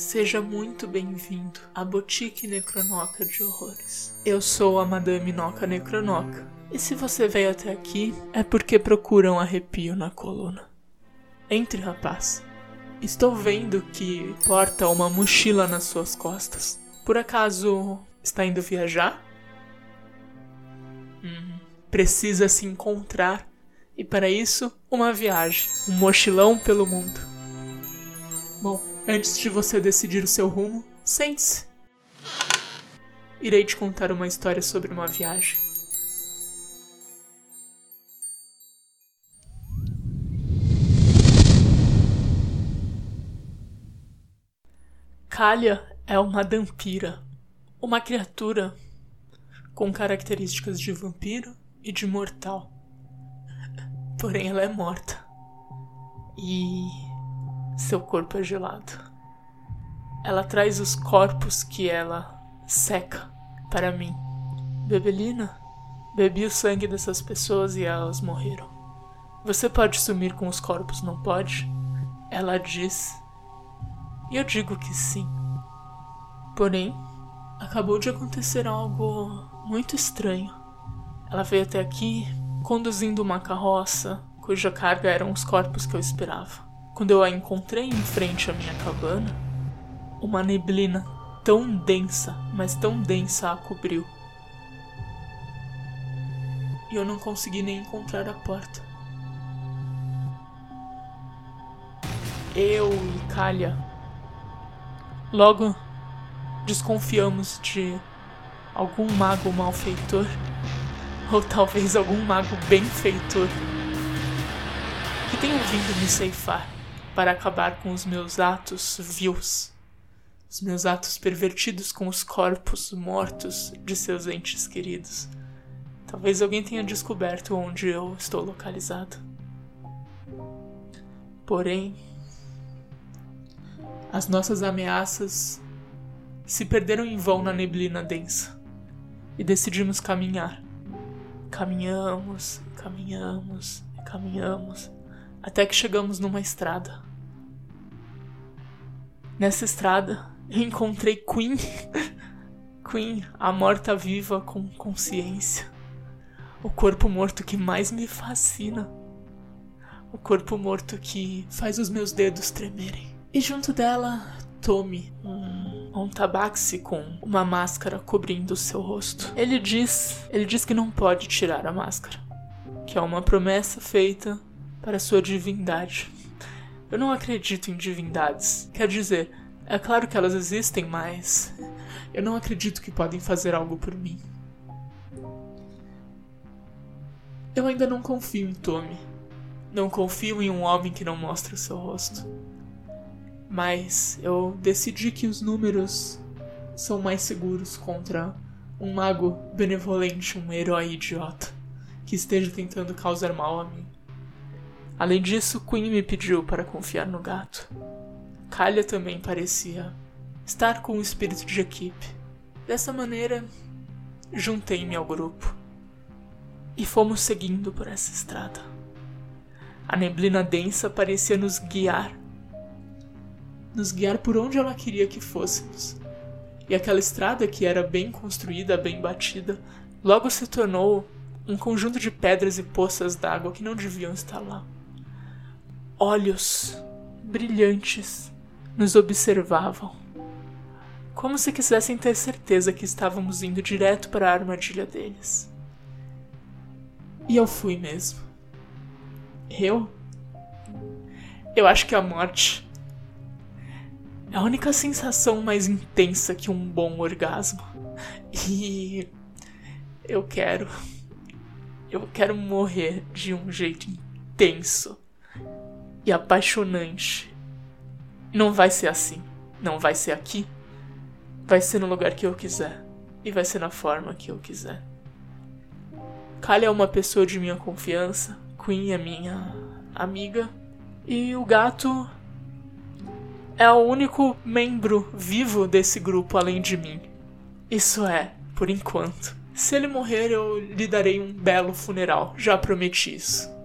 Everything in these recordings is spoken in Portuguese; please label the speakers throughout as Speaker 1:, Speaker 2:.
Speaker 1: Seja muito bem-vindo à Boutique Necronoca de Horrores. Eu sou a Madame Noca Necronoca, e se você veio até aqui é porque procura um arrepio na coluna. Entre, rapaz. Estou vendo que porta uma mochila nas suas costas. Por acaso está indo viajar? Hum, precisa se encontrar e para isso uma viagem, um mochilão pelo mundo. Bom, antes de você decidir o seu rumo, sente-se. Irei te contar uma história sobre uma viagem. Kalia é uma dampira, uma criatura com características de vampiro e de mortal. Porém, ela é morta. E seu corpo é gelado. Ela traz os corpos que ela seca para mim. Bebelina, bebi o sangue dessas pessoas e elas morreram. Você pode sumir com os corpos, não pode? Ela diz. E eu digo que sim. Porém, acabou de acontecer algo muito estranho. Ela veio até aqui conduzindo uma carroça cuja carga eram os corpos que eu esperava. Quando eu a encontrei em frente à minha cabana, uma neblina tão densa, mas tão densa a cobriu. E eu não consegui nem encontrar a porta. Eu e Kalia logo desconfiamos de algum mago malfeitor ou talvez algum mago benfeitor que tenha vindo me ceifar para acabar com os meus atos vios, os meus atos pervertidos com os corpos mortos de seus entes queridos. Talvez alguém tenha descoberto onde eu estou localizado. Porém, as nossas ameaças se perderam em vão na neblina densa e decidimos caminhar. Caminhamos, caminhamos, caminhamos, até que chegamos numa estrada. Nessa estrada, encontrei Queen. Queen, a morta-viva com consciência. O corpo morto que mais me fascina. O corpo morto que faz os meus dedos tremerem. E junto dela, Tommy, um, um tabaxi com uma máscara cobrindo o seu rosto. Ele diz, ele diz que não pode tirar a máscara, que é uma promessa feita para sua divindade. Eu não acredito em divindades. Quer dizer, é claro que elas existem, mas eu não acredito que podem fazer algo por mim. Eu ainda não confio em Tommy. Não confio em um homem que não mostra o seu rosto. Mas eu decidi que os números são mais seguros contra um mago benevolente, um herói idiota que esteja tentando causar mal a mim. Além disso, Queen me pediu para confiar no gato. Kalia também parecia estar com o espírito de equipe. Dessa maneira, juntei-me ao grupo e fomos seguindo por essa estrada. A neblina densa parecia nos guiar nos guiar por onde ela queria que fôssemos. E aquela estrada que era bem construída, bem batida, logo se tornou um conjunto de pedras e poças d'água que não deviam estar lá. Olhos brilhantes nos observavam, como se quisessem ter certeza que estávamos indo direto para a armadilha deles. E eu fui mesmo. Eu? Eu acho que a morte é a única sensação mais intensa que um bom orgasmo. E eu quero. Eu quero morrer de um jeito intenso e apaixonante. Não vai ser assim. Não vai ser aqui. Vai ser no lugar que eu quiser. E vai ser na forma que eu quiser. Kali é uma pessoa de minha confiança. Queen é minha amiga. E o gato é o único membro vivo desse grupo além de mim. Isso é, por enquanto. Se ele morrer, eu lhe darei um belo funeral, já prometi isso.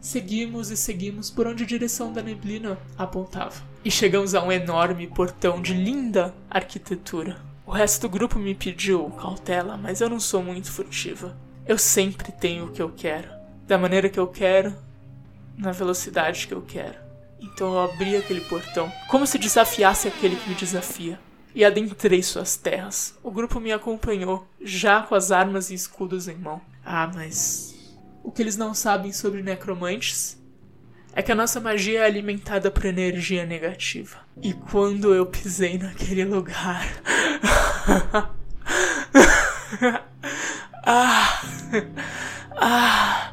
Speaker 1: Seguimos e seguimos por onde a direção da neblina apontava. E chegamos a um enorme portão de linda arquitetura. O resto do grupo me pediu cautela, mas eu não sou muito furtiva. Eu sempre tenho o que eu quero, da maneira que eu quero, na velocidade que eu quero. Então eu abri aquele portão, como se desafiasse aquele que me desafia, e adentrei suas terras. O grupo me acompanhou, já com as armas e escudos em mão. Ah, mas o que eles não sabem sobre necromantes é que a nossa magia é alimentada por energia negativa. E quando eu pisei naquele lugar. ah, ah,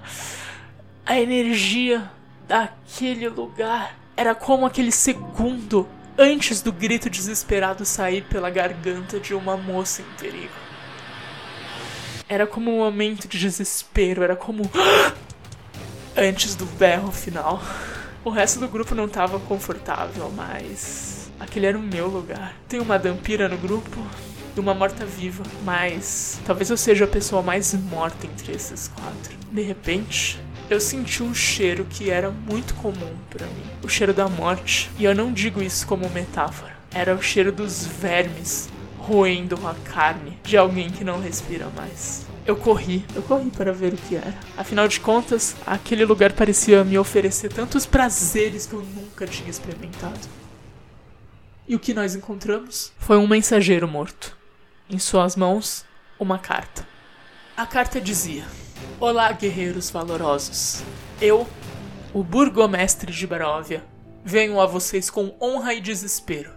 Speaker 1: a energia daquele lugar era como aquele segundo antes do grito desesperado sair pela garganta de uma moça em perigo. Era como um momento de desespero, era como. antes do berro final. O resto do grupo não estava confortável, mas. aquele era o meu lugar. Tem uma dampira no grupo e uma morta-viva, mas. talvez eu seja a pessoa mais morta entre esses quatro. De repente, eu senti um cheiro que era muito comum para mim, o cheiro da morte. E eu não digo isso como metáfora. Era o cheiro dos vermes roendo a carne de alguém que não respira mais. Eu corri, eu corri para ver o que era. Afinal de contas, aquele lugar parecia me oferecer tantos prazeres que eu nunca tinha experimentado. E o que nós encontramos foi um mensageiro morto. Em suas mãos, uma carta. A carta dizia: Olá, guerreiros valorosos. Eu, o burgomestre de Baróvia, venho a vocês com honra e desespero.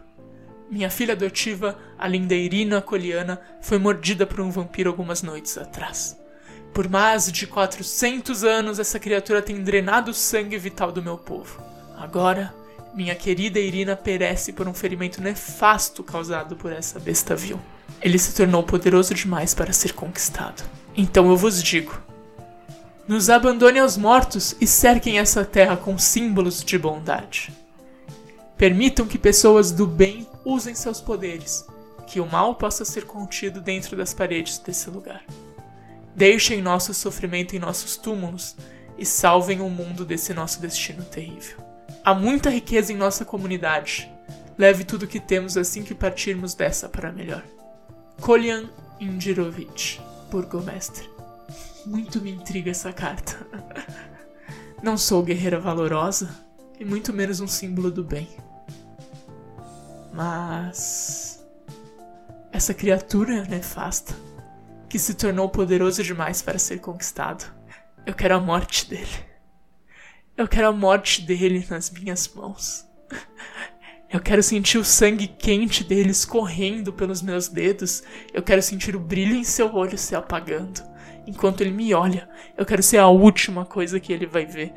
Speaker 1: Minha filha adotiva, a linda Irina Coliana, foi mordida por um vampiro algumas noites atrás. Por mais de 400 anos, essa criatura tem drenado o sangue vital do meu povo. Agora, minha querida Irina perece por um ferimento nefasto causado por essa besta vil. Ele se tornou poderoso demais para ser conquistado. Então eu vos digo: nos abandone aos mortos e cerquem essa terra com símbolos de bondade. Permitam que pessoas do bem usem seus poderes, que o mal possa ser contido dentro das paredes desse lugar. Deixem nosso sofrimento em nossos túmulos e salvem o mundo desse nosso destino terrível. Há muita riqueza em nossa comunidade. Leve tudo o que temos assim que partirmos dessa para melhor. Kolyan Indirovich, burgomestre. Muito me intriga essa carta. Não sou guerreira valorosa e muito menos um símbolo do bem. Mas. Essa criatura nefasta, que se tornou poderoso demais para ser conquistado. Eu quero a morte dele. Eu quero a morte dele nas minhas mãos. Eu quero sentir o sangue quente dele escorrendo pelos meus dedos. Eu quero sentir o brilho em seu olho se apagando. Enquanto ele me olha, eu quero ser a última coisa que ele vai ver.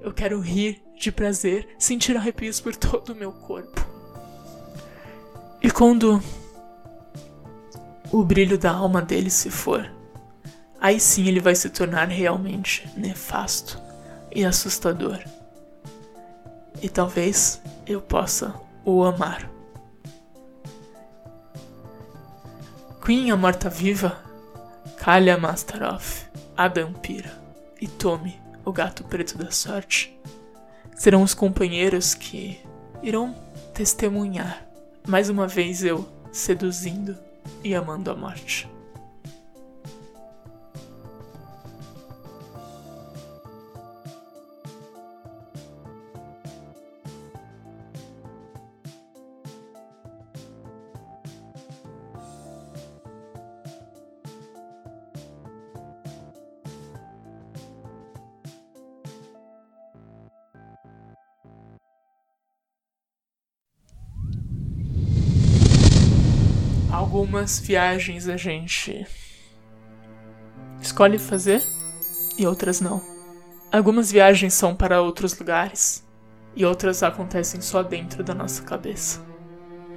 Speaker 1: Eu quero rir de prazer, sentir arrepios por todo o meu corpo. Quando o brilho da alma dele se for, aí sim ele vai se tornar realmente nefasto e assustador. E talvez eu possa o amar. Queen, a morta-viva, Kalya Mastaroff, a Dampira e Tommy, o gato preto da sorte, serão os companheiros que irão testemunhar mais uma vez eu seduzindo e amando a morte. Algumas viagens a gente escolhe fazer e outras não. Algumas viagens são para outros lugares e outras acontecem só dentro da nossa cabeça.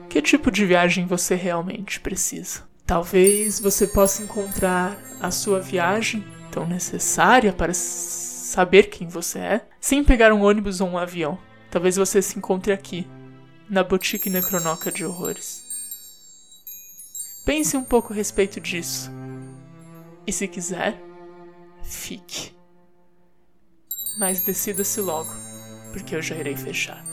Speaker 1: Que tipo de viagem você realmente precisa? Talvez você possa encontrar a sua viagem tão necessária para saber quem você é, sem pegar um ônibus ou um avião. Talvez você se encontre aqui, na Boutique Necronoca de Horrores. Pense um pouco a respeito disso. E se quiser, fique. Mas decida-se logo, porque eu já irei fechar.